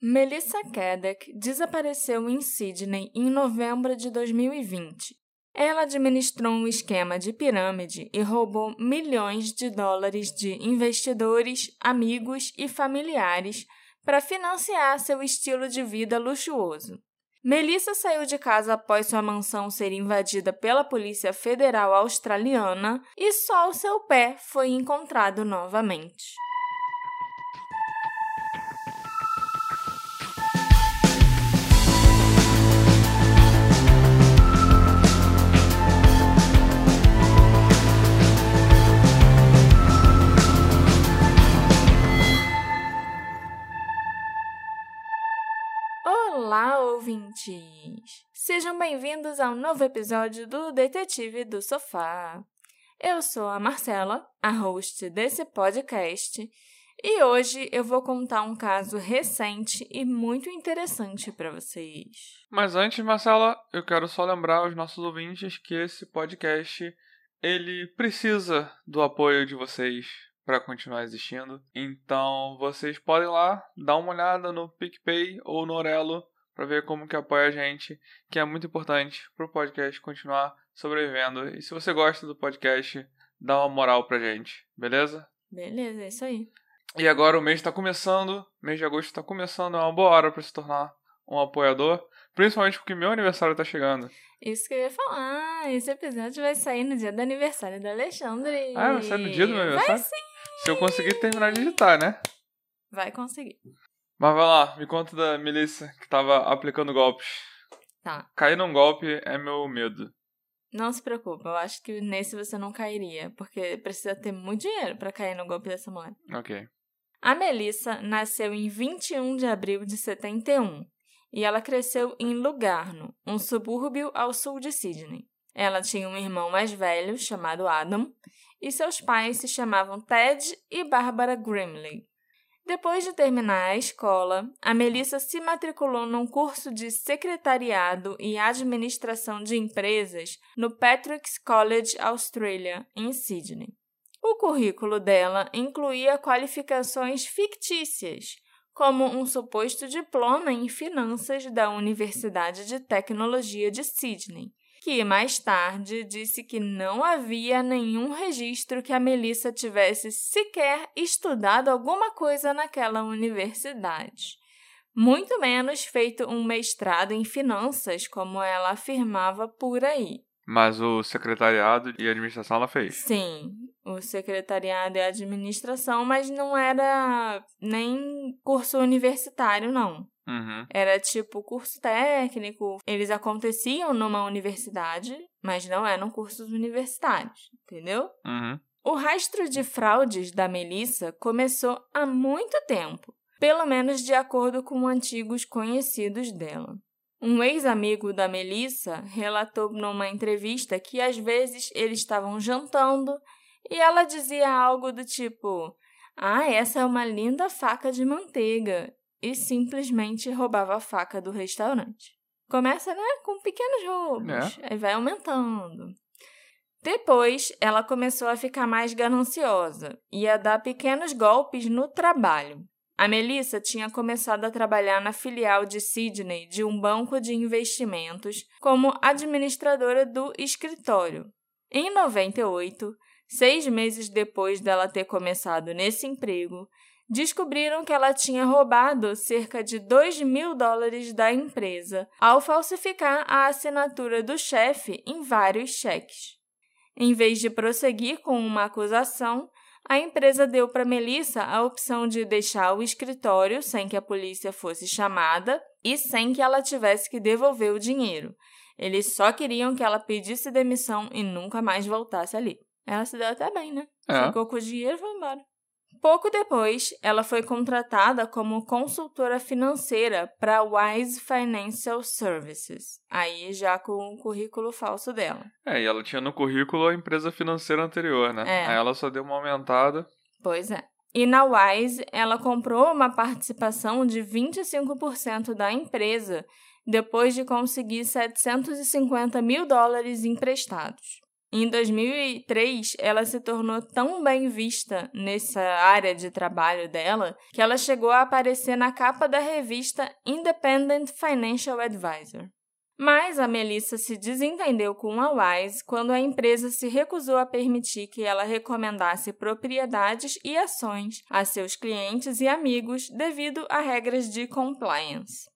Melissa Kedek desapareceu em Sydney em novembro de 2020. Ela administrou um esquema de pirâmide e roubou milhões de dólares de investidores, amigos e familiares para financiar seu estilo de vida luxuoso. Melissa saiu de casa após sua mansão ser invadida pela Polícia Federal Australiana e só o seu pé foi encontrado novamente. Ouvintes! Sejam bem-vindos a um novo episódio do Detetive do Sofá. Eu sou a Marcela, a host desse podcast, e hoje eu vou contar um caso recente e muito interessante para vocês. Mas antes, Marcela, eu quero só lembrar aos nossos ouvintes que esse podcast ele precisa do apoio de vocês para continuar existindo. Então, vocês podem lá dar uma olhada no PicPay ou no Orelo para ver como que apoia a gente, que é muito importante para o podcast continuar sobrevivendo. E se você gosta do podcast, dá uma moral pra gente, beleza? Beleza, é isso aí. E agora o mês está começando, mês de agosto está começando, é uma boa hora para se tornar um apoiador, principalmente porque meu aniversário está chegando. Isso que eu ia falar, esse episódio vai sair no dia do aniversário do Alexandre. Ah, vai sair no dia do meu aniversário? Vai sim! Se eu conseguir terminar de editar, né? Vai conseguir. Mas vai lá, me conta da Melissa que tava aplicando golpes. Tá. Cair num golpe é meu medo. Não se preocupa, eu acho que nesse você não cairia, porque precisa ter muito dinheiro para cair no golpe dessa mulher. Ok. A Melissa nasceu em 21 de abril de 71 e ela cresceu em Lugarno, um subúrbio ao sul de Sydney. Ela tinha um irmão mais velho chamado Adam e seus pais se chamavam Ted e Barbara Grimley. Depois de terminar a escola, a Melissa se matriculou num curso de secretariado e administração de empresas no Patrick's College Australia, em Sydney. O currículo dela incluía qualificações fictícias, como um suposto diploma em finanças da Universidade de Tecnologia de Sydney, que mais tarde disse que não havia nenhum registro que a Melissa tivesse sequer estudado alguma coisa naquela universidade. Muito menos feito um mestrado em finanças, como ela afirmava por aí. Mas o secretariado e administração ela fez. Sim, o secretariado e a administração, mas não era nem curso universitário, não. Uhum. Era tipo curso técnico. Eles aconteciam numa universidade, mas não eram cursos universitários, entendeu? Uhum. O rastro de fraudes da Melissa começou há muito tempo, pelo menos de acordo com antigos conhecidos dela. Um ex-amigo da Melissa relatou numa entrevista que às vezes eles estavam jantando e ela dizia algo do tipo: Ah, essa é uma linda faca de manteiga e simplesmente roubava a faca do restaurante. Começa, né, com pequenos roubos, É. aí vai aumentando. Depois, ela começou a ficar mais gananciosa e a dar pequenos golpes no trabalho. A Melissa tinha começado a trabalhar na filial de Sydney de um banco de investimentos como administradora do escritório. Em 98, seis meses depois dela ter começado nesse emprego, descobriram que ela tinha roubado cerca de 2 mil dólares da empresa ao falsificar a assinatura do chefe em vários cheques. Em vez de prosseguir com uma acusação, a empresa deu para Melissa a opção de deixar o escritório sem que a polícia fosse chamada e sem que ela tivesse que devolver o dinheiro. Eles só queriam que ela pedisse demissão e nunca mais voltasse ali. Ela se deu até bem, né? É. Ficou com o dinheiro e foi embora. Pouco depois, ela foi contratada como consultora financeira para a Wise Financial Services, aí já com o currículo falso dela. É, e ela tinha no currículo a empresa financeira anterior, né? É. Aí ela só deu uma aumentada. Pois é. E na Wise, ela comprou uma participação de 25% da empresa depois de conseguir 750 mil dólares emprestados. Em 2003, ela se tornou tão bem vista nessa área de trabalho dela que ela chegou a aparecer na capa da revista Independent Financial Advisor. Mas a Melissa se desentendeu com a Wise quando a empresa se recusou a permitir que ela recomendasse propriedades e ações a seus clientes e amigos devido a regras de compliance.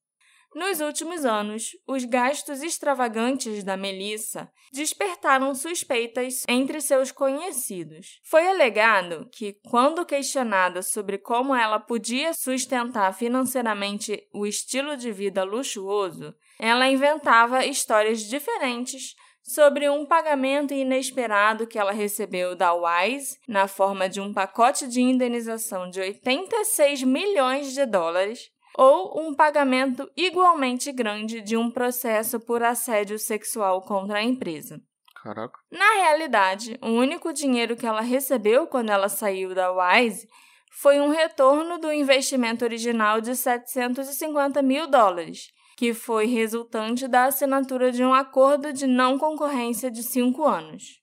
Nos últimos anos, os gastos extravagantes da Melissa despertaram suspeitas entre seus conhecidos. Foi alegado que, quando questionada sobre como ela podia sustentar financeiramente o estilo de vida luxuoso, ela inventava histórias diferentes sobre um pagamento inesperado que ela recebeu da Wise na forma de um pacote de indenização de 86 milhões de dólares ou um pagamento igualmente grande de um processo por assédio sexual contra a empresa. Caraca. Na realidade, o único dinheiro que ela recebeu quando ela saiu da Wise foi um retorno do investimento original de 750 mil dólares, que foi resultante da assinatura de um acordo de não concorrência de cinco anos.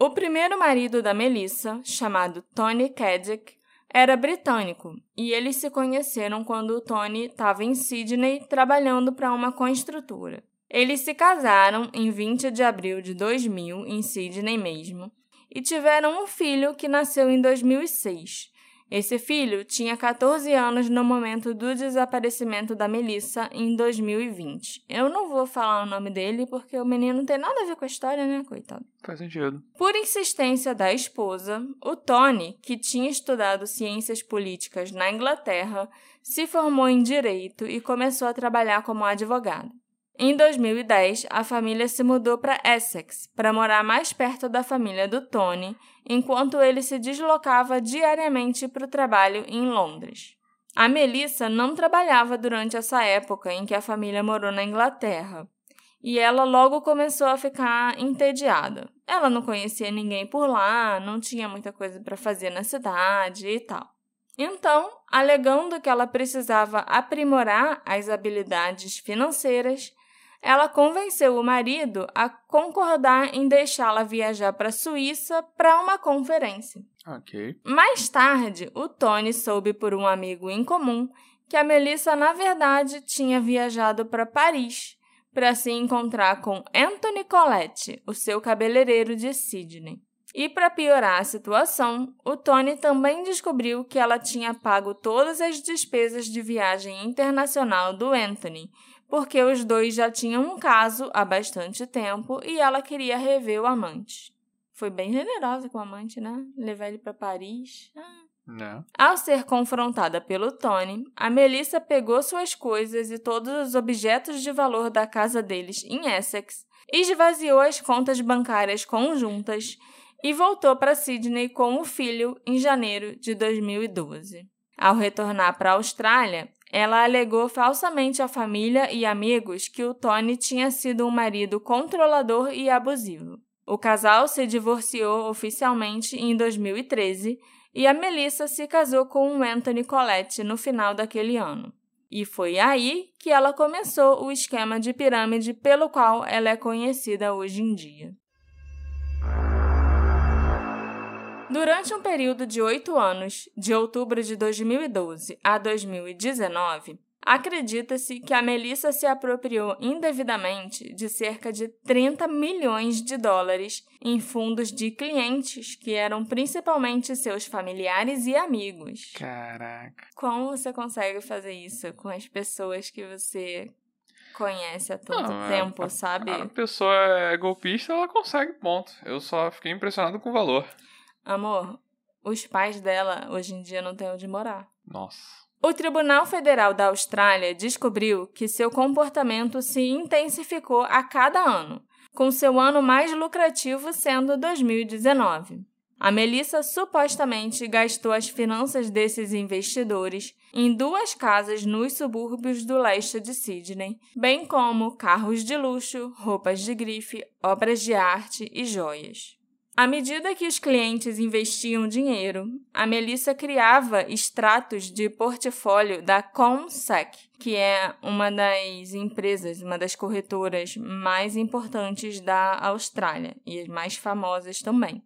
O primeiro marido da Melissa, chamado Tony Kedek, era britânico e eles se conheceram quando o Tony estava em Sydney trabalhando para uma construtora. Eles se casaram em 20 de abril de 2000, em Sydney mesmo, e tiveram um filho que nasceu em 2006. Esse filho tinha 14 anos no momento do desaparecimento da Melissa em 2020. Eu não vou falar o nome dele porque o menino não tem nada a ver com a história, né, coitado? Faz sentido. Por insistência da esposa, o Tony, que tinha estudado ciências políticas na Inglaterra, se formou em direito e começou a trabalhar como advogado. Em 2010, a família se mudou para Essex para morar mais perto da família do Tony, enquanto ele se deslocava diariamente para o trabalho em Londres. A Melissa não trabalhava durante essa época em que a família morou na Inglaterra, e ela logo começou a ficar entediada. Ela não conhecia ninguém por lá, não tinha muita coisa para fazer na cidade e tal. Então, alegando que ela precisava aprimorar as habilidades financeiras, ela convenceu o marido a concordar em deixá-la viajar para a Suíça para uma conferência. Ok. Mais tarde, o Tony soube por um amigo em comum que a Melissa, na verdade, tinha viajado para Paris para se encontrar com Anthony Colette, o seu cabeleireiro de Sydney. E para piorar a situação, o Tony também descobriu que ela tinha pago todas as despesas de viagem internacional do Anthony porque os dois já tinham um caso há bastante tempo e ela queria rever o amante. Foi bem generosa com o amante, né? Levar ele para Paris. Ah. Não. Né? Ao ser confrontada pelo Tony, a Melissa pegou suas coisas e todos os objetos de valor da casa deles em Essex, esvaziou as contas bancárias conjuntas e voltou para Sydney com o filho em janeiro de 2012. Ao retornar para a Austrália, ela alegou falsamente à família e amigos que o Tony tinha sido um marido controlador e abusivo. O casal se divorciou oficialmente em 2013 e a Melissa se casou com o Anthony Colette no final daquele ano. E foi aí que ela começou o esquema de pirâmide pelo qual ela é conhecida hoje em dia. Durante um período de oito anos, de outubro de 2012 a 2019, acredita-se que a Melissa se apropriou indevidamente de cerca de 30 milhões de dólares em fundos de clientes que eram principalmente seus familiares e amigos. Caraca. Como você consegue fazer isso com as pessoas que você conhece há tanto Não, tempo, a, sabe? A pessoa é golpista, ela consegue, ponto. Eu só fiquei impressionado com o valor. Amor, os pais dela hoje em dia não têm onde morar. Nossa. O Tribunal Federal da Austrália descobriu que seu comportamento se intensificou a cada ano, com seu ano mais lucrativo sendo 2019. A Melissa supostamente gastou as finanças desses investidores em duas casas nos subúrbios do leste de Sydney, bem como carros de luxo, roupas de grife, obras de arte e joias. À medida que os clientes investiam dinheiro, a Melissa criava extratos de portfólio da Comsec, que é uma das empresas, uma das corretoras mais importantes da Austrália e as mais famosas também.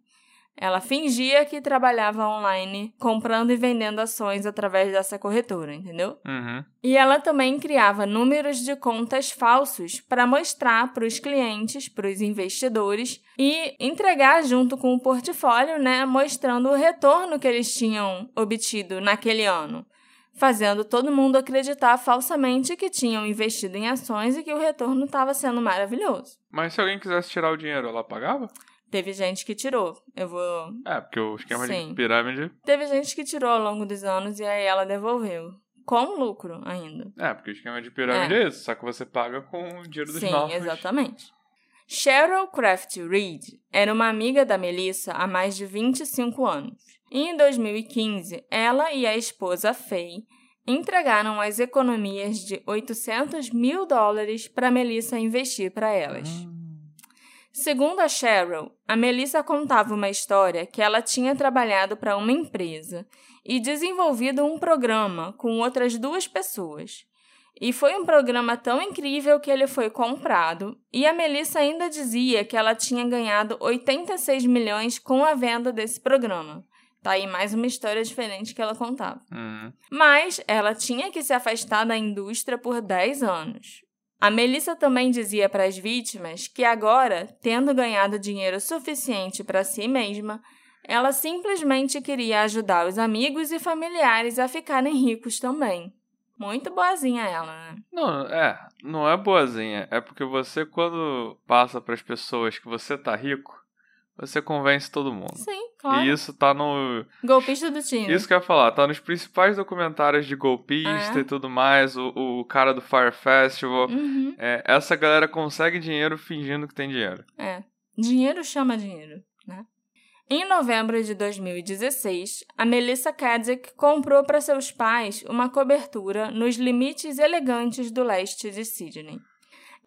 Ela fingia que trabalhava online, comprando e vendendo ações através dessa corretora, entendeu? Uhum. E ela também criava números de contas falsos para mostrar para os clientes, para os investidores e entregar junto com o portfólio, né, mostrando o retorno que eles tinham obtido naquele ano, fazendo todo mundo acreditar falsamente que tinham investido em ações e que o retorno estava sendo maravilhoso. Mas se alguém quisesse tirar o dinheiro, ela pagava? Teve gente que tirou. Eu vou. É, porque o esquema Sim. de pirâmide. Teve gente que tirou ao longo dos anos e aí ela devolveu. Com lucro ainda. É, porque o esquema de pirâmide é, isso, só que você paga com o dinheiro dos Sim, novos. exatamente. Cheryl Craft Reed era uma amiga da Melissa há mais de 25 anos. E em 2015, ela e a esposa Faye entregaram as economias de 800 mil dólares para Melissa investir para elas. Hum. Segundo a Cheryl, a Melissa contava uma história que ela tinha trabalhado para uma empresa e desenvolvido um programa com outras duas pessoas. E foi um programa tão incrível que ele foi comprado, e a Melissa ainda dizia que ela tinha ganhado 86 milhões com a venda desse programa. Tá aí mais uma história diferente que ela contava. Uhum. Mas ela tinha que se afastar da indústria por 10 anos. A Melissa também dizia para as vítimas que agora, tendo ganhado dinheiro suficiente para si mesma, ela simplesmente queria ajudar os amigos e familiares a ficarem ricos também. Muito boazinha ela, né? Não, é, não é boazinha. É porque você, quando passa para as pessoas que você tá rico, você convence todo mundo. Sim, claro. E isso tá no. Golpista do time. Isso que eu ia falar, tá nos principais documentários de golpista É. e tudo mais, o, o cara do Fire Festival. Uhum, É, essa galera consegue dinheiro fingindo que tem dinheiro. é. Dinheiro chama dinheiro, né? Em novembro de 2016, a Melissa Kadzik comprou para seus pais uma cobertura nos limites elegantes do leste de Sydney.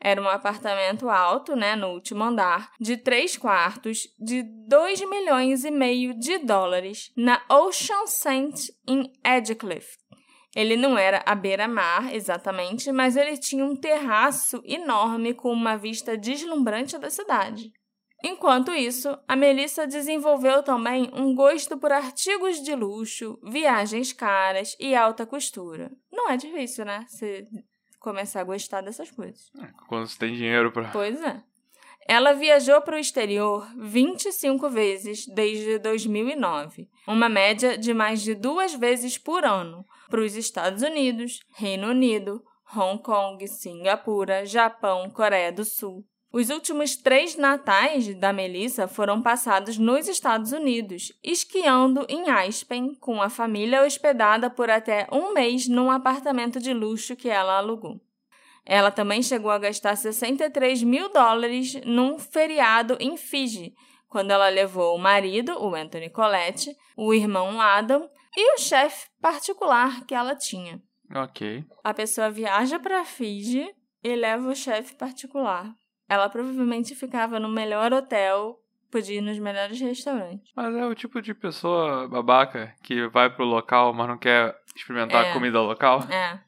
Era um apartamento alto, né, no último andar, de três quartos, de 2 milhões e meio de dólares, na Ocean Saint em Edgecliff. Ele não era à beira-mar, exatamente, mas ele tinha um terraço enorme com uma vista deslumbrante da cidade. Enquanto isso, a Melissa desenvolveu também um gosto por artigos de luxo, viagens caras e alta costura. Não é difícil, né? Começar a gostar dessas coisas. Quando você tem dinheiro pra. Pois é. Ela viajou para o exterior 25 vezes desde 2009, uma média de mais de duas vezes por ano, para os Estados Unidos, Reino Unido, Hong Kong, Singapura, Japão, Coreia do Sul. Os últimos três natais da Melissa foram passados nos Estados Unidos, esquiando em Aspen, com a família hospedada por até um mês num apartamento de luxo que ela alugou. Ela também chegou a gastar 63 mil dólares num feriado em Fiji, quando ela levou o marido, o Anthony Colette, o irmão Adam e o chefe particular que ela tinha. Ok. A pessoa viaja para Fiji e leva o chefe particular. Ela provavelmente ficava no melhor hotel, podia ir nos melhores restaurantes. Mas é o tipo de pessoa babaca que vai pro local, mas não quer experimentar É. a comida local. É.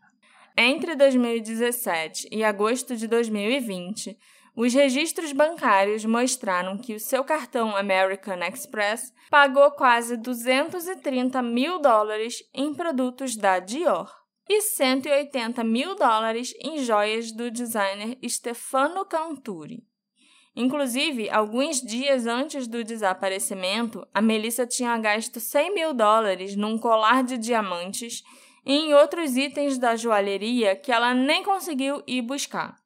Entre 2017 e agosto de 2020, os registros bancários mostraram que o seu cartão American Express pagou quase 230 mil dólares em produtos da Dior e 180 mil dólares em joias do designer Stefano Canturi. Inclusive, alguns dias antes do desaparecimento, a Melissa tinha gasto 100 mil dólares num colar de diamantes e em outros itens da joalheria que ela nem conseguiu ir buscar.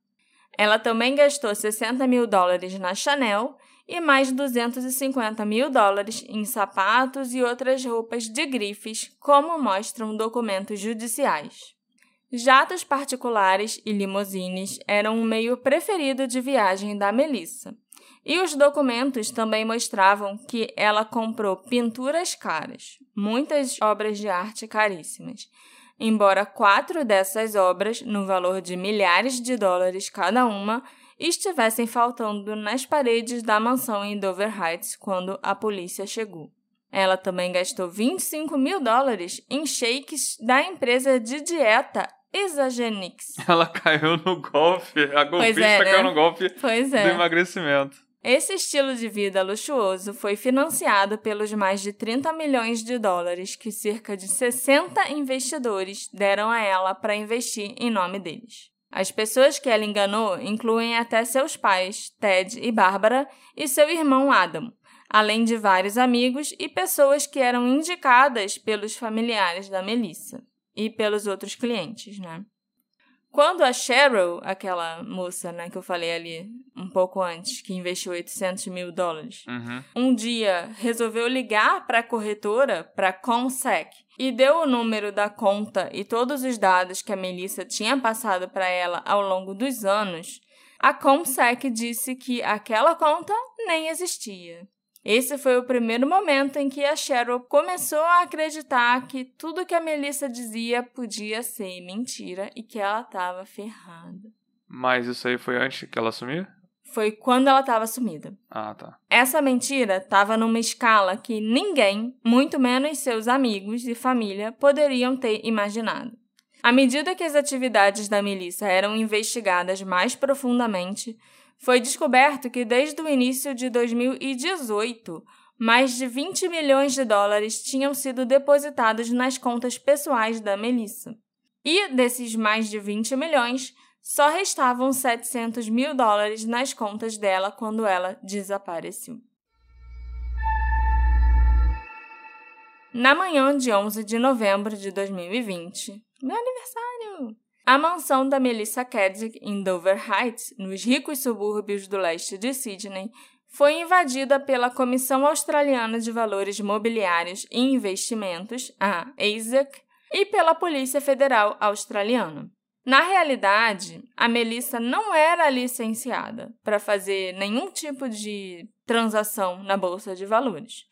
Ela também gastou 60 mil dólares na Chanel e mais 250 mil dólares em sapatos e outras roupas de grifes, como mostram documentos judiciais. Jatos particulares e limusines eram um meio preferido de viagem da Melissa. E os documentos também mostravam que ela comprou pinturas caras, muitas obras de arte caríssimas. Embora quatro dessas obras, no valor de milhares de dólares cada uma, estivessem faltando nas paredes da mansão em Dover Heights quando a polícia chegou. Ela também gastou 25 mil dólares em shakes da empresa de dieta Exagenix. Ela caiu no golfe. A golfista é, né? caiu no golfe Pois do é. emagrecimento. Esse estilo de vida luxuoso foi financiado pelos mais de 30 milhões de dólares que cerca de 60 investidores deram a ela para investir em nome deles. As pessoas que ela enganou incluem até seus pais, Ted e Bárbara, e seu irmão Adam, além de vários amigos e pessoas que eram indicadas pelos familiares da Melissa e pelos outros clientes, né? Quando a Cheryl, aquela moça né, que eu falei ali um pouco antes, que investiu 800 mil dólares, Uhum. um dia resolveu ligar para a corretora, para a Comsec, e deu o número da conta e todos os dados que a Melissa tinha passado para ela ao longo dos anos, a Comsec disse que aquela conta nem existia. Esse foi o primeiro momento em que a Cheryl começou a acreditar que tudo que a Melissa dizia podia ser mentira e que ela estava ferrada. Mas isso aí foi antes que ela assumir? Foi quando ela estava sumida. Ah, tá. Essa mentira estava numa escala que ninguém, muito menos seus amigos e família, poderiam ter imaginado. À medida que as atividades da Melissa eram investigadas mais profundamente, foi descoberto que desde o início de 2018, mais de 20 milhões de dólares tinham sido depositados nas contas pessoais da Melissa. E desses mais de 20 milhões, só restavam 700 mil dólares nas contas dela quando ela desapareceu. Na manhã de 11 de novembro de 2020, meu aniversário, a mansão da Melissa Kedzik em Dover Heights, nos ricos subúrbios do leste de Sydney, foi invadida pela Comissão Australiana de Valores Mobiliários e Investimentos, a ASIC, e pela Polícia Federal Australiana. Na realidade, a Melissa não era licenciada para fazer nenhum tipo de transação na bolsa de valores.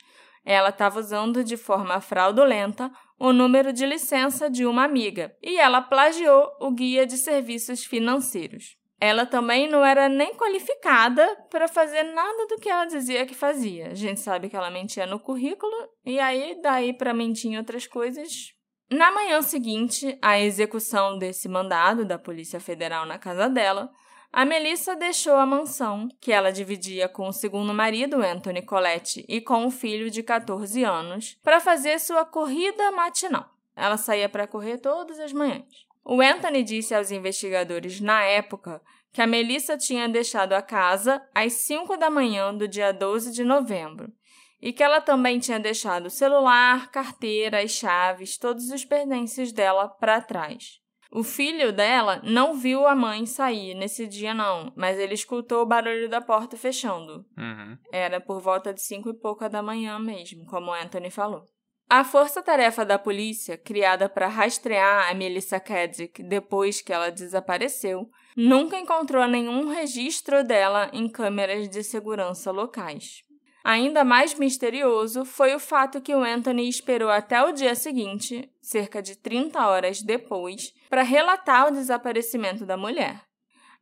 Ela estava usando de forma fraudulenta o número de licença de uma amiga e ela plagiou o guia de serviços financeiros. Ela também não era nem qualificada para fazer nada do que ela dizia que fazia. A gente sabe que ela mentia no currículo e aí daí para mentir em outras coisas na manhã seguinte à execução desse mandado da Polícia Federal na casa dela, a Melissa deixou a mansão, que ela dividia com o segundo marido, Anthony Colette, e com o filho de 14 anos, para fazer sua corrida matinal. Ela saía para correr todas as manhãs. O Anthony disse aos investigadores na época que a Melissa tinha deixado a casa às 5 da manhã do dia 12 de novembro e que ela também tinha deixado o celular, carteira, as chaves, todos os pertences dela para trás. O filho dela não viu a mãe sair nesse dia, não, mas ele escutou o barulho da porta fechando. Uhum. Era por volta de cinco e pouca da manhã mesmo, como Anthony falou. A força-tarefa da polícia, criada para rastrear a Melissa Kedzik depois que ela desapareceu, nunca encontrou nenhum registro dela em câmeras de segurança locais. Ainda mais misterioso foi o fato que o Anthony esperou até o dia seguinte, cerca de 30 horas depois, para relatar o desaparecimento da mulher.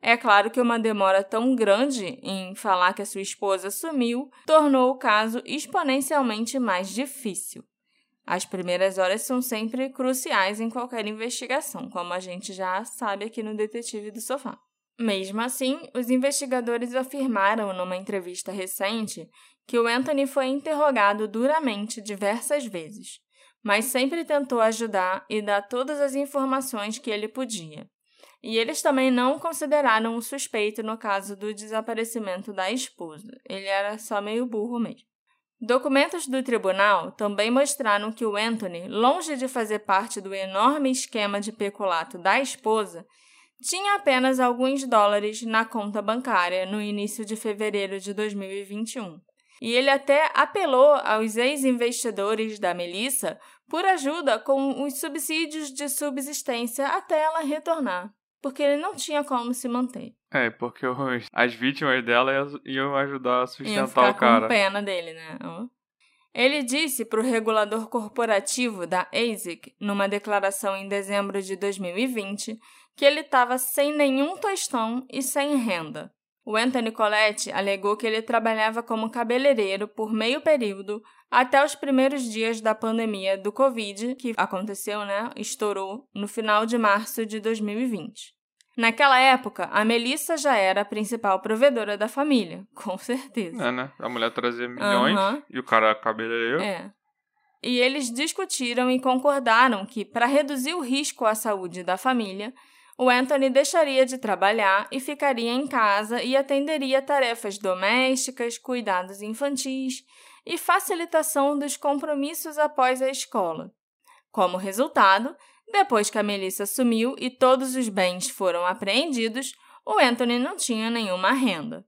É claro que uma demora tão grande em falar que a sua esposa sumiu tornou o caso exponencialmente mais difícil. As primeiras horas são sempre cruciais em qualquer investigação, como a gente já sabe aqui no Detetive do Sofá. Mesmo assim, os investigadores afirmaram numa entrevista recente que o Anthony foi interrogado duramente diversas vezes, mas sempre tentou ajudar e dar todas as informações que ele podia. E eles também não consideraram o suspeito no caso do desaparecimento da esposa. Ele era só meio burro mesmo. Documentos do tribunal também mostraram que o Anthony, longe de fazer parte do enorme esquema de peculato da esposa, tinha apenas alguns dólares na conta bancária no início de fevereiro de 2021. E ele até apelou aos ex-investidores da Melissa por ajuda com os subsídios de subsistência até ela retornar, porque ele não tinha como se manter. É, porque os, as vítimas dela iam ajudar a Iam sustentar ficar o cara. com pena dele, né? Ele disse para o regulador corporativo da ASIC, numa declaração em dezembro de 2020, que ele estava sem nenhum tostão e sem renda. O Anthony Colette alegou que ele trabalhava como cabeleireiro por meio período até os primeiros dias da pandemia do Covid, que aconteceu, né? Estourou no final de março de 2020. Naquela época, a Melissa já era a principal provedora da família, com certeza. É, né? A mulher trazia milhões uhum. e o cara cabeleireiro. É. E eles discutiram e concordaram que, para reduzir o risco à saúde da família, o Anthony deixaria de trabalhar e ficaria em casa e atenderia tarefas domésticas, cuidados infantis e facilitação dos compromissos após a escola. Como resultado, depois que a Melissa sumiu e todos os bens foram apreendidos, o Anthony não tinha nenhuma renda.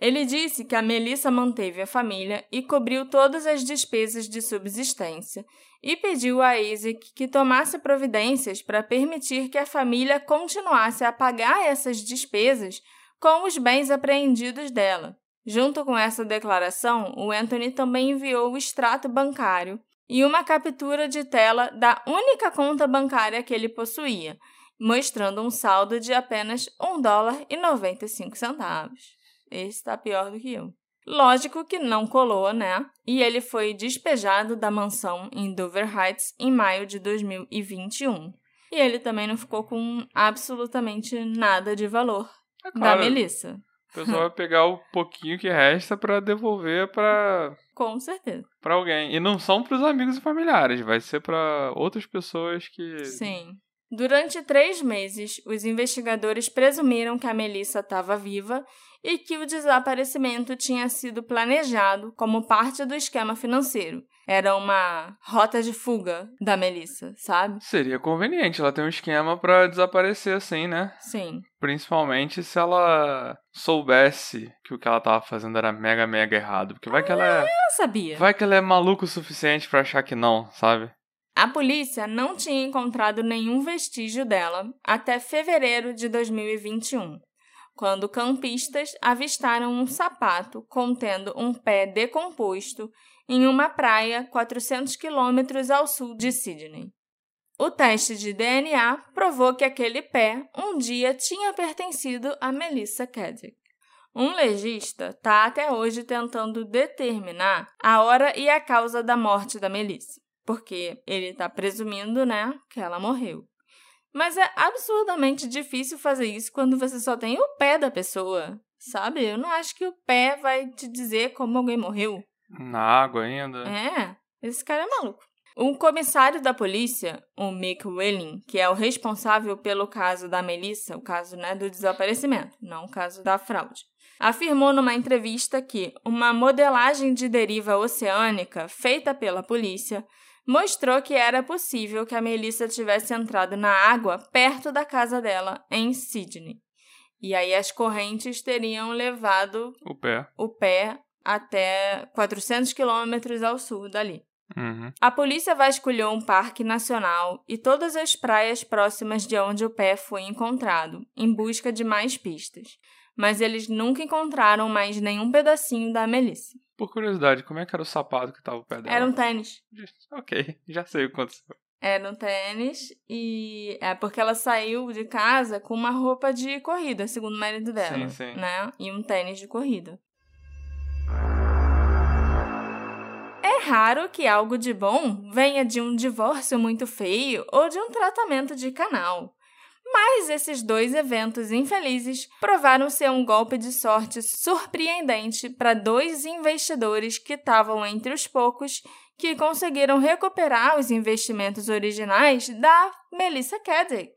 Ele disse que a Melissa manteve a família e cobriu todas as despesas de subsistência e pediu a Isaac que tomasse providências para permitir que a família continuasse a pagar essas despesas com os bens apreendidos dela. Junto com essa declaração, o Anthony também enviou o extrato bancário e uma captura de tela da única conta bancária que ele possuía, mostrando um saldo de apenas 1 dólar e 95 centavos. Esse está pior do que eu. Lógico que não colou, né? E ele foi despejado da mansão em Dover Heights em maio de 2021. E ele também não ficou com absolutamente nada de valor é claro, da Melissa. O pessoal vai pegar o pouquinho que resta para devolver para com certeza. Para alguém. E não são para os amigos e familiares, vai ser para outras pessoas que. Sim. Durante três meses, os investigadores presumiram que a Melissa estava viva e que o desaparecimento tinha sido planejado como parte do esquema financeiro. Era uma rota de fuga da Melissa, sabe? Seria conveniente, ela tem um esquema para desaparecer assim, né? Sim. Principalmente se ela soubesse que o que ela tava fazendo era mega, mega errado. Porque vai que ela é. Eu sabia. Vai que ela é maluco o suficiente para achar que não, sabe? A polícia não tinha encontrado nenhum vestígio dela até fevereiro de 2021 quando campistas avistaram um sapato contendo um pé decomposto em uma praia 400 quilômetros ao sul de Sydney. O teste de DNA provou que aquele pé um dia tinha pertencido a Melissa Kedrick. Um legista está até hoje tentando determinar a hora e a causa da morte da Melissa, porque ele está presumindo, né, que ela morreu. Mas é absurdamente difícil fazer isso quando você só tem o pé da pessoa, sabe? Eu não acho que o pé vai te dizer como alguém morreu. Na água ainda? É, esse cara é maluco. Um comissário da polícia, o Mick Welling, que é o responsável pelo caso da Melissa, o caso né, do desaparecimento, não o caso da fraude, afirmou numa entrevista que uma modelagem de deriva oceânica feita pela polícia mostrou que era possível que a Melissa tivesse entrado na água perto da casa dela, em Sydney. E aí as correntes teriam levado o pé, o pé até 400 quilômetros ao sul dali. Uhum. A polícia vasculhou um parque nacional e todas as praias próximas de onde o pé foi encontrado, em busca de mais pistas. Mas eles nunca encontraram mais nenhum pedacinho da Melissa. Por curiosidade, como é que era o sapato que tava o pé dela? Era um tênis. Ok, já sei o que aconteceu. Era um tênis e é porque ela saiu de casa com uma roupa de corrida, segundo o marido dela, sim, sim. né? E um tênis de corrida. É raro que algo de bom venha de um divórcio muito feio ou de um tratamento de canal. Mas esses dois eventos infelizes provaram ser um golpe de sorte surpreendente para dois investidores que estavam entre os poucos que conseguiram recuperar os investimentos originais da Melissa Caddick.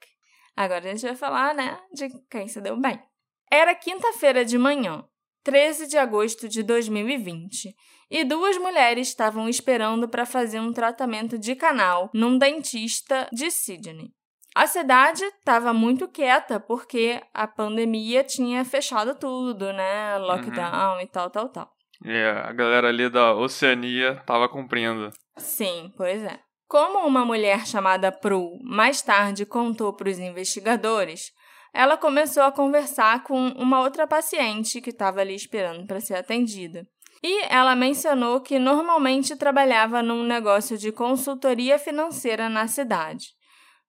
Agora a gente vai falar, né, de quem se deu bem. Era quinta-feira de manhã, 13 de agosto de 2020, e duas mulheres estavam esperando para fazer um tratamento de canal num dentista de Sydney. A cidade estava muito quieta porque a pandemia tinha fechado tudo, né? Lockdown uhum. e tal, tal, tal. E a galera ali da Oceania estava cumprindo. Sim, pois é. Como uma mulher chamada Prue mais tarde contou para os investigadores, ela começou a conversar com uma outra paciente que estava ali esperando para ser atendida. E ela mencionou que normalmente trabalhava num negócio de consultoria financeira na cidade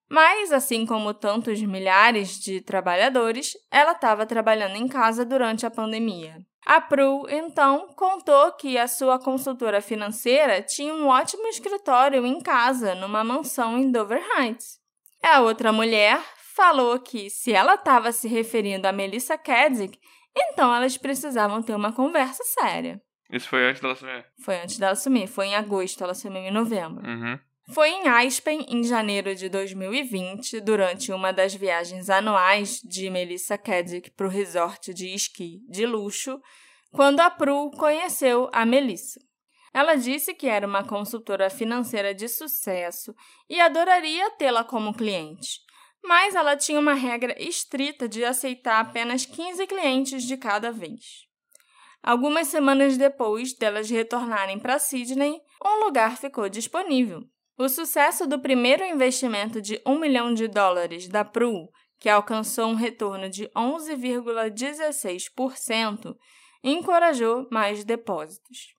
Mas, assim como tantos milhares de trabalhadores, ela estava trabalhando em casa durante a pandemia. A Prue, então, contou que a sua consultora financeira tinha um ótimo escritório em casa, numa mansão em Dover Heights. A outra mulher falou que, se ela estava se referindo a Melissa Kedzik, então elas precisavam ter uma conversa séria. Isso foi antes dela sumir? Foi antes dela sumir. Foi em agosto, ela sumiu em novembro. Uhum. Foi em Aspen, em janeiro de 2020, durante uma das viagens anuais de Melissa Kedzik para o resort de esqui de luxo, quando a Pru conheceu a Melissa. Ela disse que era uma consultora financeira de sucesso e adoraria tê-la como cliente, mas ela tinha uma regra estrita de aceitar apenas 15 clientes de cada vez. Algumas semanas depois delas retornarem para Sydney, um lugar ficou disponível. O sucesso do primeiro investimento de 1 milhão de dólares da Pru, que alcançou um retorno de 11,16%, encorajou mais depósitos.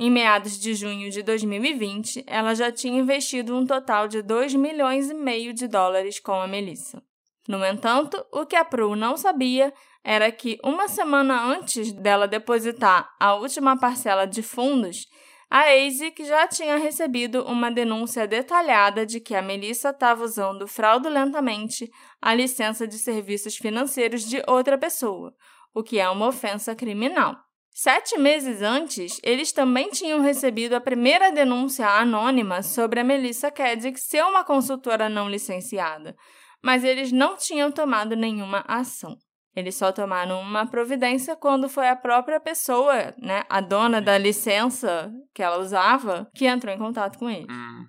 Em meados de junho de 2020, ela já tinha investido um total de 2 milhões e meio de dólares com a Melissa. No entanto, o que a Pru não sabia era que uma semana antes dela depositar a última parcela de fundos, a ASIC já tinha recebido uma denúncia detalhada de que a Melissa estava usando fraudulentamente a licença de serviços financeiros de outra pessoa, o que é uma ofensa criminal. Sete meses antes, eles também tinham recebido a primeira denúncia anônima sobre a Melissa Kedzik ser uma consultora não licenciada, mas eles não tinham tomado nenhuma ação. Eles só tomaram uma providência quando foi a própria pessoa, né, a dona da licença que ela usava, que entrou em contato com eles. Hum.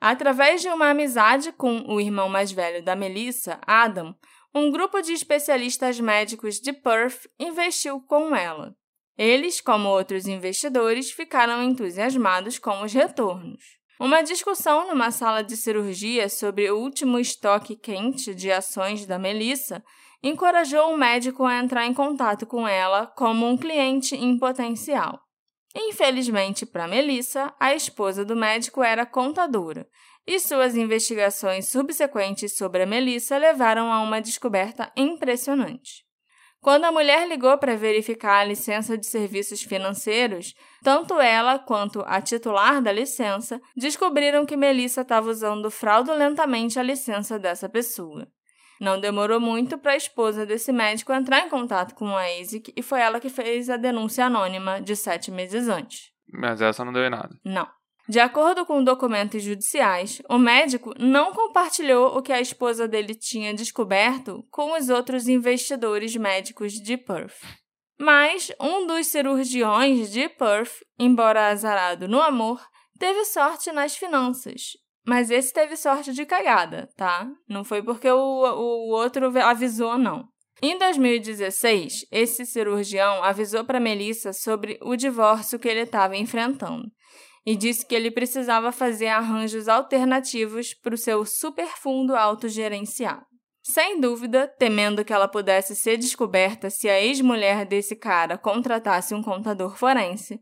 Através de uma amizade com o irmão mais velho da Melissa, Adam, um grupo de especialistas médicos de Perth investiu com ela. Eles, como outros investidores, ficaram entusiasmados com os retornos. Uma discussão numa sala de cirurgia sobre o último estoque quente de ações da Melissa encorajou o médico a entrar em contato com ela como um cliente em potencial. Infelizmente para Melissa, a esposa do médico era contadora, e suas investigações subsequentes sobre a Melissa levaram a uma descoberta impressionante. Quando a mulher ligou para verificar a licença de serviços financeiros, tanto ela quanto a titular da licença descobriram que Melissa estava usando fraudulentamente a licença dessa pessoa. Não demorou muito para a esposa desse médico entrar em contato com a ASIC e foi ela que fez a denúncia anônima de sete meses antes. Mas essa não deu em nada. Não. De acordo com documentos judiciais, o médico não compartilhou o que a esposa dele tinha descoberto com os outros investidores médicos de Perth. Mas um dos cirurgiões de Perth, embora azarado no amor, teve sorte nas finanças. Mas esse teve sorte de cagada, tá? Não foi porque o, o outro avisou, não. Em 2016, esse cirurgião avisou para Melissa sobre o divórcio que ele estava enfrentando e disse que ele precisava fazer arranjos alternativos para o seu superfundo autogerenciado. Sem dúvida, temendo que ela pudesse ser descoberta se a ex-mulher desse cara contratasse um contador forense,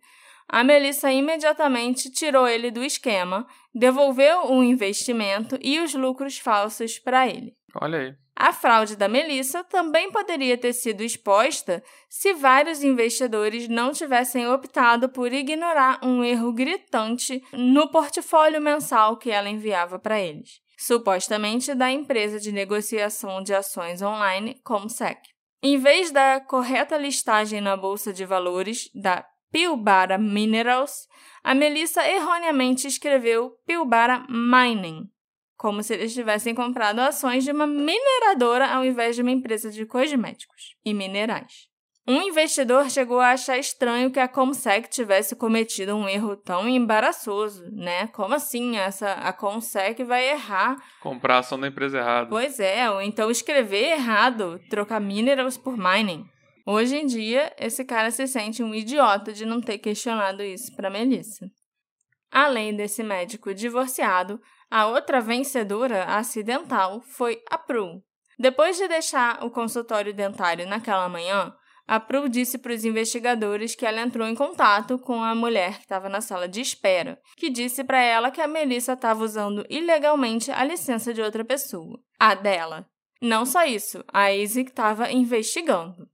a Melissa imediatamente tirou ele do esquema, devolveu o investimento e os lucros falsos para ele. Olha aí. A fraude da Melissa também poderia ter sido exposta se vários investidores não tivessem optado por ignorar um erro gritante no portfólio mensal que ela enviava para eles, supostamente da empresa de negociação de ações online Comsec. Em vez da correta listagem na bolsa de valores da Pilbara Minerals, a Melissa erroneamente escreveu Pilbara Mining, como se eles tivessem comprado ações de uma mineradora ao invés de uma empresa de cosméticos e minerais. Um investidor chegou a achar estranho que a Comsec tivesse cometido um erro tão embaraçoso, né? Como assim essa a Comsec vai errar? Comprar ação da empresa errada. Pois é, ou então escrever errado, trocar minerals por mining. Hoje em dia, esse cara se sente um idiota de não ter questionado isso para Melissa. Além desse médico divorciado, a outra vencedora acidental foi a Prue. Depois de deixar o consultório dentário naquela manhã, A Prue disse para os investigadores que ela entrou em contato com a mulher que estava na sala de espera, que disse para ela que a Melissa estava usando ilegalmente a licença de outra pessoa, a dela. Não só isso, a Isaac estava investigando.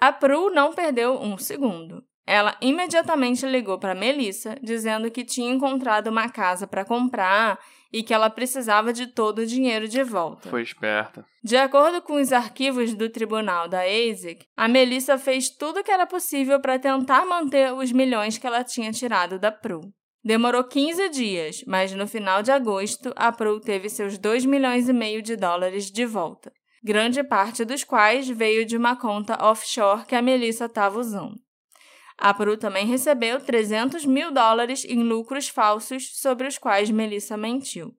A Prue não perdeu um segundo. Ela imediatamente ligou para Melissa, dizendo que tinha encontrado uma casa para comprar e que ela precisava de todo o dinheiro de volta. Foi esperta. De acordo com os arquivos do tribunal da ASIC, a Melissa fez tudo o que era possível para tentar manter os milhões que ela tinha tirado da Pru. Demorou 15 dias, mas no final de agosto, a Pru teve seus 2 milhões e meio de dólares de volta, grande parte dos quais veio de uma conta offshore que a Melissa estava usando. A Peru também recebeu 300 mil dólares em lucros falsos sobre os quais Melissa mentiu.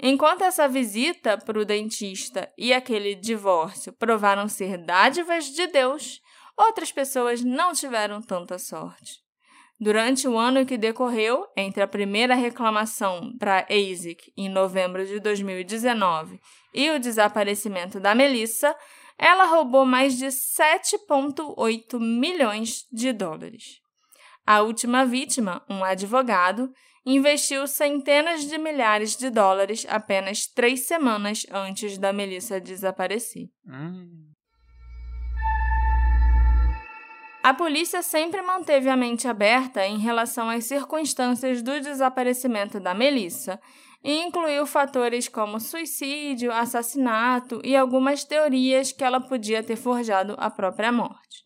Enquanto essa visita para o dentista e aquele divórcio provaram ser dádivas de Deus, outras pessoas não tiveram tanta sorte. Durante o ano que decorreu, entre a primeira reclamação para ASIC em novembro de 2019 e o desaparecimento da Melissa, ela roubou mais de 7,8 milhões de dólares. A última vítima, um advogado, investiu centenas de milhares de dólares apenas três semanas antes da Melissa desaparecer. Hum. A polícia sempre manteve a mente aberta em relação às circunstâncias do desaparecimento da Melissa e incluiu fatores como suicídio, assassinato e algumas teorias que ela podia ter forjado a própria morte.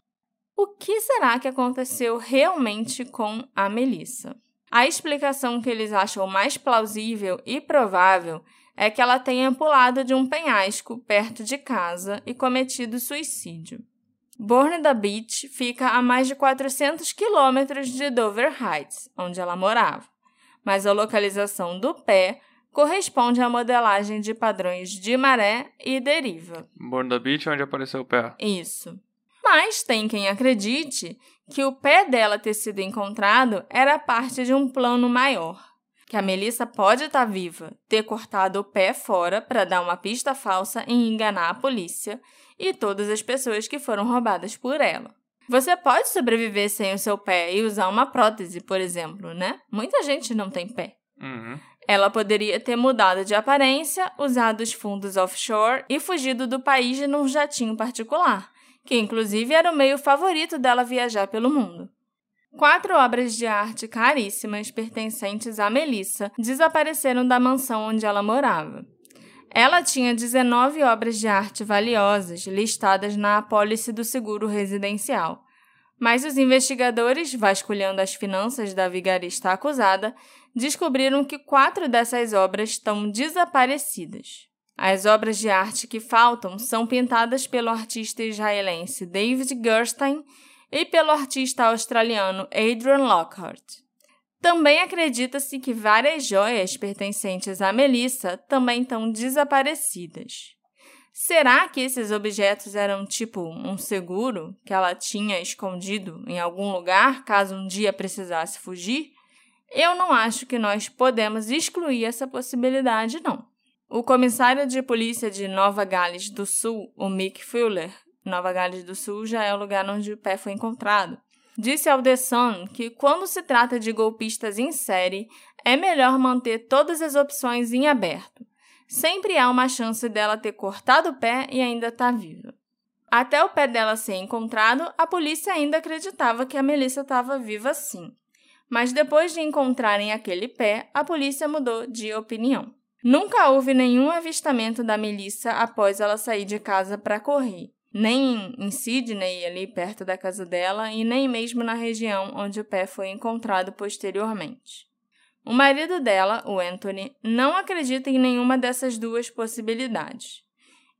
O que será que aconteceu realmente com a Melissa? A explicação que eles acham mais plausível e provável é que ela tenha pulado de um penhasco perto de casa e cometido suicídio. Borneda Beach fica a mais de 400 quilômetros de Dover Heights, onde ela morava, mas a localização do pé corresponde à modelagem de padrões de maré e deriva. Born the Beach, onde apareceu o pé. Isso. Mas tem quem acredite que o pé dela ter sido encontrado era parte de um plano maior. Que a Melissa pode estar tá viva, ter cortado o pé fora para dar uma pista falsa e enganar a polícia e todas as pessoas que foram roubadas por ela. Você pode sobreviver sem o seu pé e usar uma prótese, por exemplo, né? Muita gente não tem pé. Uhum. Ela poderia ter mudado de aparência, usado os fundos offshore e fugido do país num jatinho particular, que inclusive era o meio favorito dela viajar pelo mundo. Quatro obras de arte caríssimas pertencentes a Melissa desapareceram da mansão onde ela morava. Ela tinha 19 obras de arte valiosas listadas na apólice do seguro residencial, mas os investigadores, vasculhando as finanças da vigarista acusada, descobriram que quatro dessas obras estão desaparecidas. As obras de arte que faltam são pintadas pelo artista israelense David Gerstein e pelo artista australiano Adrian Lockhart. Também acredita-se que várias joias pertencentes a Melissa também estão desaparecidas. Será que esses objetos eram tipo um seguro que ela tinha escondido em algum lugar caso um dia precisasse fugir? Eu não acho que nós podemos excluir essa possibilidade, não. O comissário de polícia de Nova Gales do Sul, o Mick Fuller, Nova Gales do Sul já é o lugar onde o pé foi encontrado, disse ao The Sun que quando se trata de golpistas em série, é melhor manter todas as opções em aberto sempre há uma chance dela ter cortado o pé e ainda estar tá viva. Até o pé dela ser encontrado, a polícia ainda acreditava que a Melissa estava viva sim. Mas depois de encontrarem aquele pé, a polícia mudou de opinião. Nunca houve nenhum avistamento da Melissa após ela sair de casa para correr, nem em Sydney, ali perto da casa dela, e nem mesmo na região onde o pé foi encontrado posteriormente. O marido dela, o Anthony, não acredita em nenhuma dessas duas possibilidades.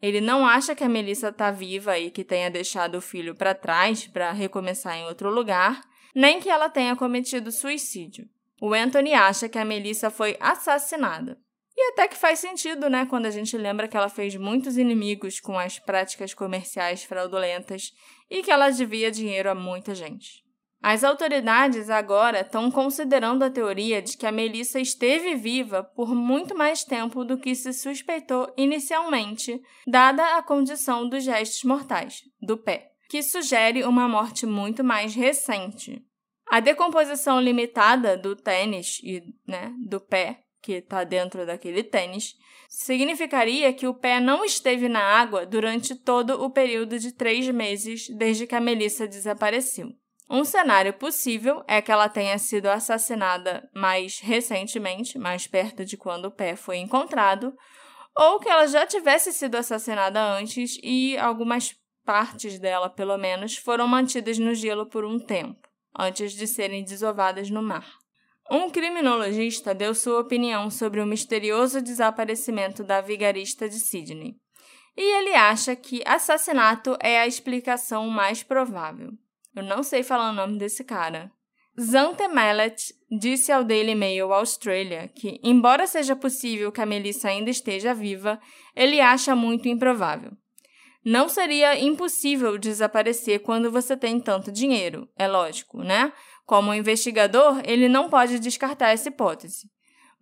Ele não acha que a Melissa está viva e que tenha deixado o filho para trás para recomeçar em outro lugar, nem que ela tenha cometido suicídio. O Anthony acha que a Melissa foi assassinada. E até que faz sentido, né, quando a gente lembra que ela fez muitos inimigos com as práticas comerciais fraudulentas e que ela devia dinheiro a muita gente. As autoridades agora estão considerando a teoria de que a Melissa esteve viva por muito mais tempo do que se suspeitou inicialmente, dada a condição dos restos mortais, do pé. Que sugere uma morte muito mais recente. A decomposição limitada do tênis e né, do pé, que está dentro daquele tênis, significaria que o pé não esteve na água durante todo o período de três meses desde que a Melissa desapareceu. Um cenário possível é que ela tenha sido assassinada mais recentemente, mais perto de quando o pé foi encontrado, ou que ela já tivesse sido assassinada antes e algumas partes dela, pelo menos, foram mantidas no gelo por um tempo, antes de serem desovadas no mar. Um criminologista deu sua opinião sobre o misterioso desaparecimento da vigarista de Sydney. E ele acha que assassinato é a explicação mais provável. Eu não sei falar o nome desse cara. Zante Mallet disse ao Daily Mail Australia que, embora seja possível que a Melissa ainda esteja viva, ele acha muito improvável. Não seria impossível desaparecer quando você tem tanto dinheiro, é lógico, né? Como investigador, ele não pode descartar essa hipótese.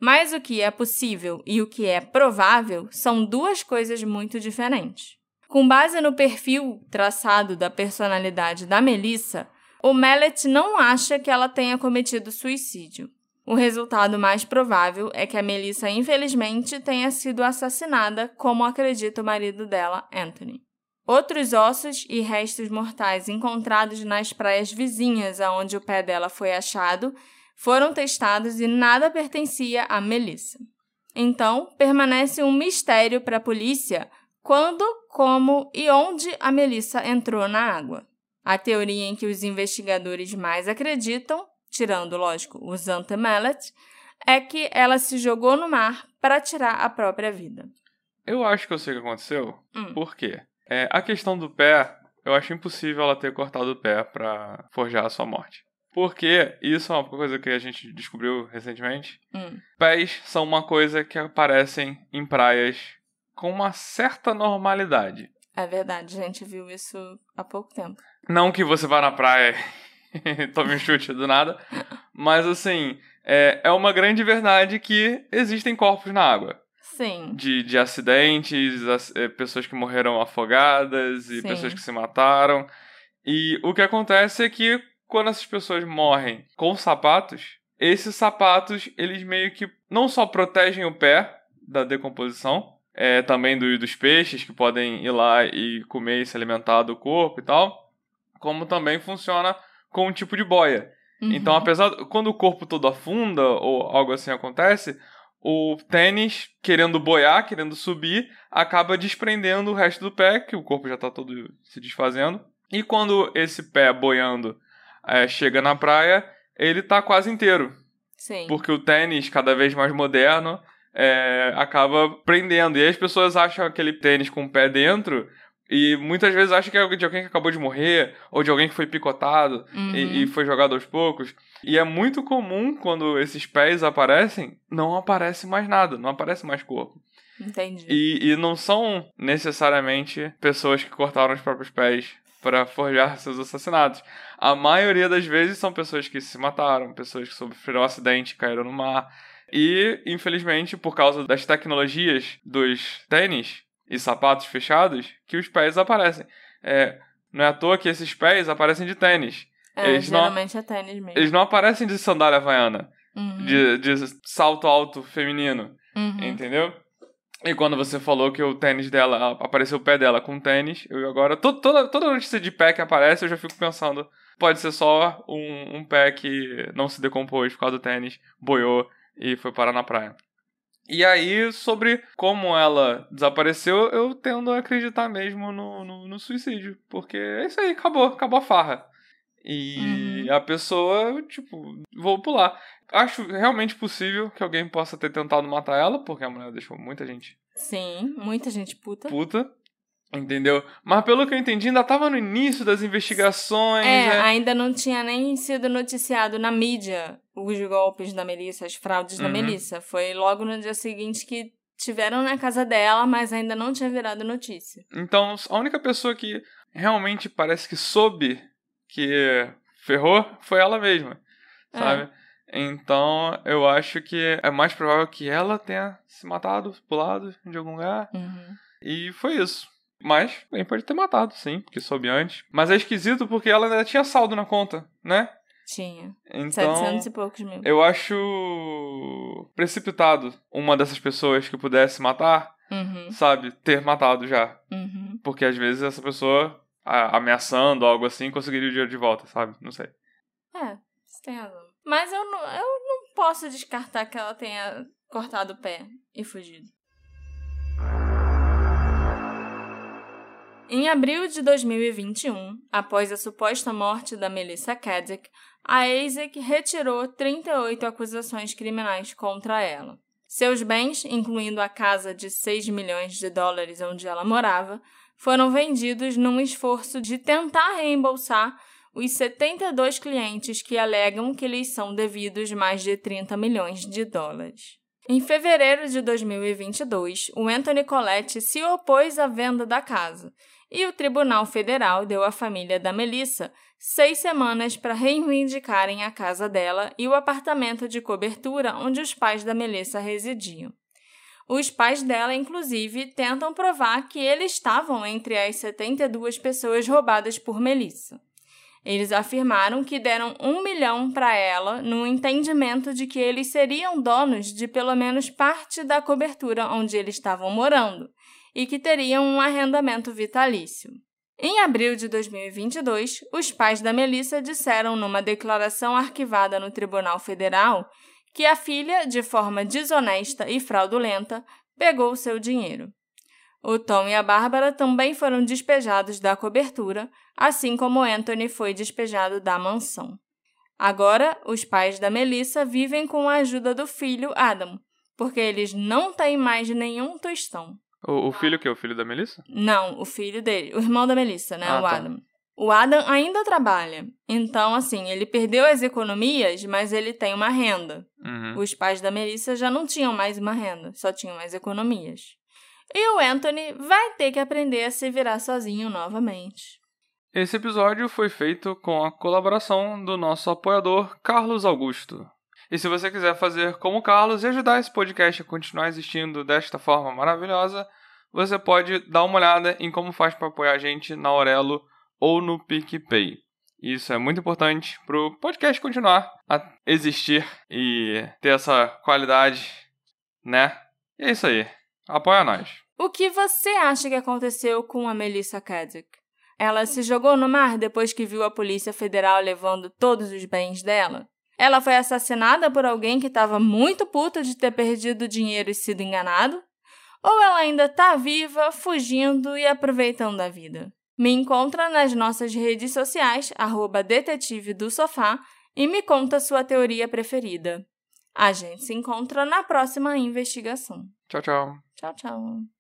Mas o que é possível e o que é provável são duas coisas muito diferentes. Com base no perfil traçado da personalidade da Melissa, o Mallet não acha que ela tenha cometido suicídio. O resultado mais provável é que a Melissa, infelizmente, tenha sido assassinada, como acredita o marido dela, Anthony. Outros ossos e restos mortais encontrados nas praias vizinhas aonde o pé dela foi achado foram testados e nada pertencia a Melissa. Então, permanece um mistério para a polícia quando, como e onde a Melissa entrou na água. A teoria em que os investigadores mais acreditam, tirando, lógico, o Zanta Mallet, é que ela se jogou no mar para tirar a própria vida. Eu acho que eu sei o que aconteceu. Hum. Por quê? É, a questão do pé, eu acho impossível ela ter cortado o pé para forjar a sua morte. Porque isso é uma coisa que a gente descobriu recentemente. Hum. Pés são uma coisa que aparecem em praias com uma certa normalidade. É verdade, a gente viu isso há pouco tempo. Não que você vá na praia e tome um chute do nada, mas assim, é, é uma grande verdade que existem corpos na água. Sim. de, de acidentes, eh, pessoas que morreram afogadas e Sim. pessoas que se mataram. E o que acontece é que quando essas pessoas morrem com sapatos, esses sapatos, eles meio que não só protegem o pé da decomposição, é, também do, dos peixes que podem ir lá e comer e se alimentar do corpo e tal, como também funciona com um tipo de boia. Uhum. Então, apesar quando o corpo todo afunda ou algo assim acontece, o tênis querendo boiar, querendo subir, acaba desprendendo o resto do pé, que o corpo já está todo se desfazendo. E quando esse pé boiando eh, chega na praia, ele tá quase inteiro, Sim. porque o tênis cada vez mais moderno eh, acaba prendendo. E as pessoas acham aquele tênis com o pé dentro e muitas vezes acham que é de alguém que acabou de morrer ou de alguém que foi picotado Uhum. e, e foi jogado aos poucos. E é muito comum quando esses pés aparecem, não aparece mais nada, não aparece mais corpo. Entendi. E, e não são necessariamente pessoas que cortaram os próprios pés para forjar seus assassinatos. A maioria das vezes são pessoas que se mataram, pessoas que sofreram um acidente caíram no mar. E, infelizmente, por causa das tecnologias dos tênis e sapatos fechados, que os pés aparecem. É, não é à toa que esses pés aparecem de tênis. É, eles não- geralmente é tênis mesmo. Eles não aparecem de sandália havaiana, Uhum. de, de salto alto feminino, Uhum. entendeu? E quando você falou que o tênis dela, apareceu o pé dela com tênis, eu agora, to- toda, toda notícia de pé que aparece, eu já fico pensando, pode ser só um, um pé que não se decompôs por causa do tênis, boiou e foi parar na praia. E aí, sobre como ela desapareceu, eu tendo a acreditar mesmo no, no, no suicídio. Porque é isso aí, acabou, acabou a farra. E Uhum. a pessoa, tipo, vou pular. Acho realmente possível que alguém possa ter tentado matar ela, porque a mulher deixou muita gente Sim, muita gente puta. puta. Entendeu? Mas pelo que eu entendi, ainda tava no início das investigações. É, né? ainda não tinha nem sido noticiado na mídia os golpes da Melissa, as fraudes da Uhum. Melissa. Foi logo no dia seguinte que tiveram na casa dela, mas ainda não tinha virado notícia. Então, a única pessoa que realmente parece que soube que ferrou foi ela mesma, É. sabe? Então, eu acho que é mais provável que ela tenha se matado, pulado de algum lugar. Uhum. E foi isso. Mas bem pode ter matado, sim, porque soube antes. Mas é esquisito porque ela ainda tinha saldo na conta, né? Tinha. Então, 700 e poucos mil. eu acho precipitado uma dessas pessoas que pudesse matar, Uhum, sabe, ter matado já. uhum. Porque às vezes essa pessoa ameaçando algo assim conseguiria o dinheiro de volta, sabe? Não sei. É, você tem razão. Mas eu não, eu não posso descartar que ela tenha cortado o pé e fugido. Em abril de 2021, após a suposta morte da Melissa Caddick, a ASIC retirou 38 acusações criminais contra ela. Seus bens, incluindo a casa de 6 milhões de dólares onde ela morava, foram vendidos num esforço de tentar reembolsar os 72 clientes que alegam que lhes são devidos mais de 30 milhões de dólares. Em fevereiro de 2022, o Anthony Colette se opôs à venda da casa e o Tribunal Federal deu à família da Melissa seis semanas para reivindicarem a casa dela e o apartamento de cobertura onde os pais da Melissa residiam. Os pais dela, inclusive, tentam provar que eles estavam entre as 72 pessoas roubadas por Melissa. Eles afirmaram que deram um milhão para ela no entendimento de que eles seriam donos de pelo menos parte da cobertura onde eles estavam morando e que teriam um arrendamento vitalício. Em abril de 2022, os pais da Melissa disseram numa declaração arquivada no Tribunal Federal que a filha, de forma desonesta e fraudulenta, pegou seu dinheiro. O Tom e a Bárbara também foram despejados da cobertura, assim como Anthony foi despejado da mansão. Agora, os pais da Melissa vivem com a ajuda do filho Adam, porque eles não têm mais nenhum tostão. O, o filho que é o filho da Melissa? Não, o filho dele, o irmão da Melissa, né? Ah, o tá. Adam. O Adam ainda trabalha. Então, assim, ele perdeu as economias, mas ele tem uma renda. Uhum. Os pais da Melissa já não tinham mais uma renda, só tinham as economias. E o Anthony vai ter que aprender a se virar sozinho novamente. Esse episódio foi feito com a colaboração do nosso apoiador Carlos Augusto. E se você quiser fazer como o Carlos e ajudar esse podcast a continuar existindo desta forma maravilhosa, você pode dar uma olhada em como faz para apoiar a gente na Aurelo ou no PicPay. Isso é muito importante para o podcast continuar a existir e ter essa qualidade, né? E é isso aí. Apoia nós. O que você acha que aconteceu com a Melissa Caddick? Ela se jogou no mar depois que viu a Polícia Federal levando todos os bens dela? Ela foi assassinada por alguém que estava muito puto de ter perdido dinheiro e sido enganado? Ou ela ainda está viva, fugindo e aproveitando a vida? Me encontra nas nossas redes sociais, arroba detetive do sofá, e me conta sua teoria preferida. A gente se encontra na próxima investigação. Tchau, tchau. Tchau, tchau.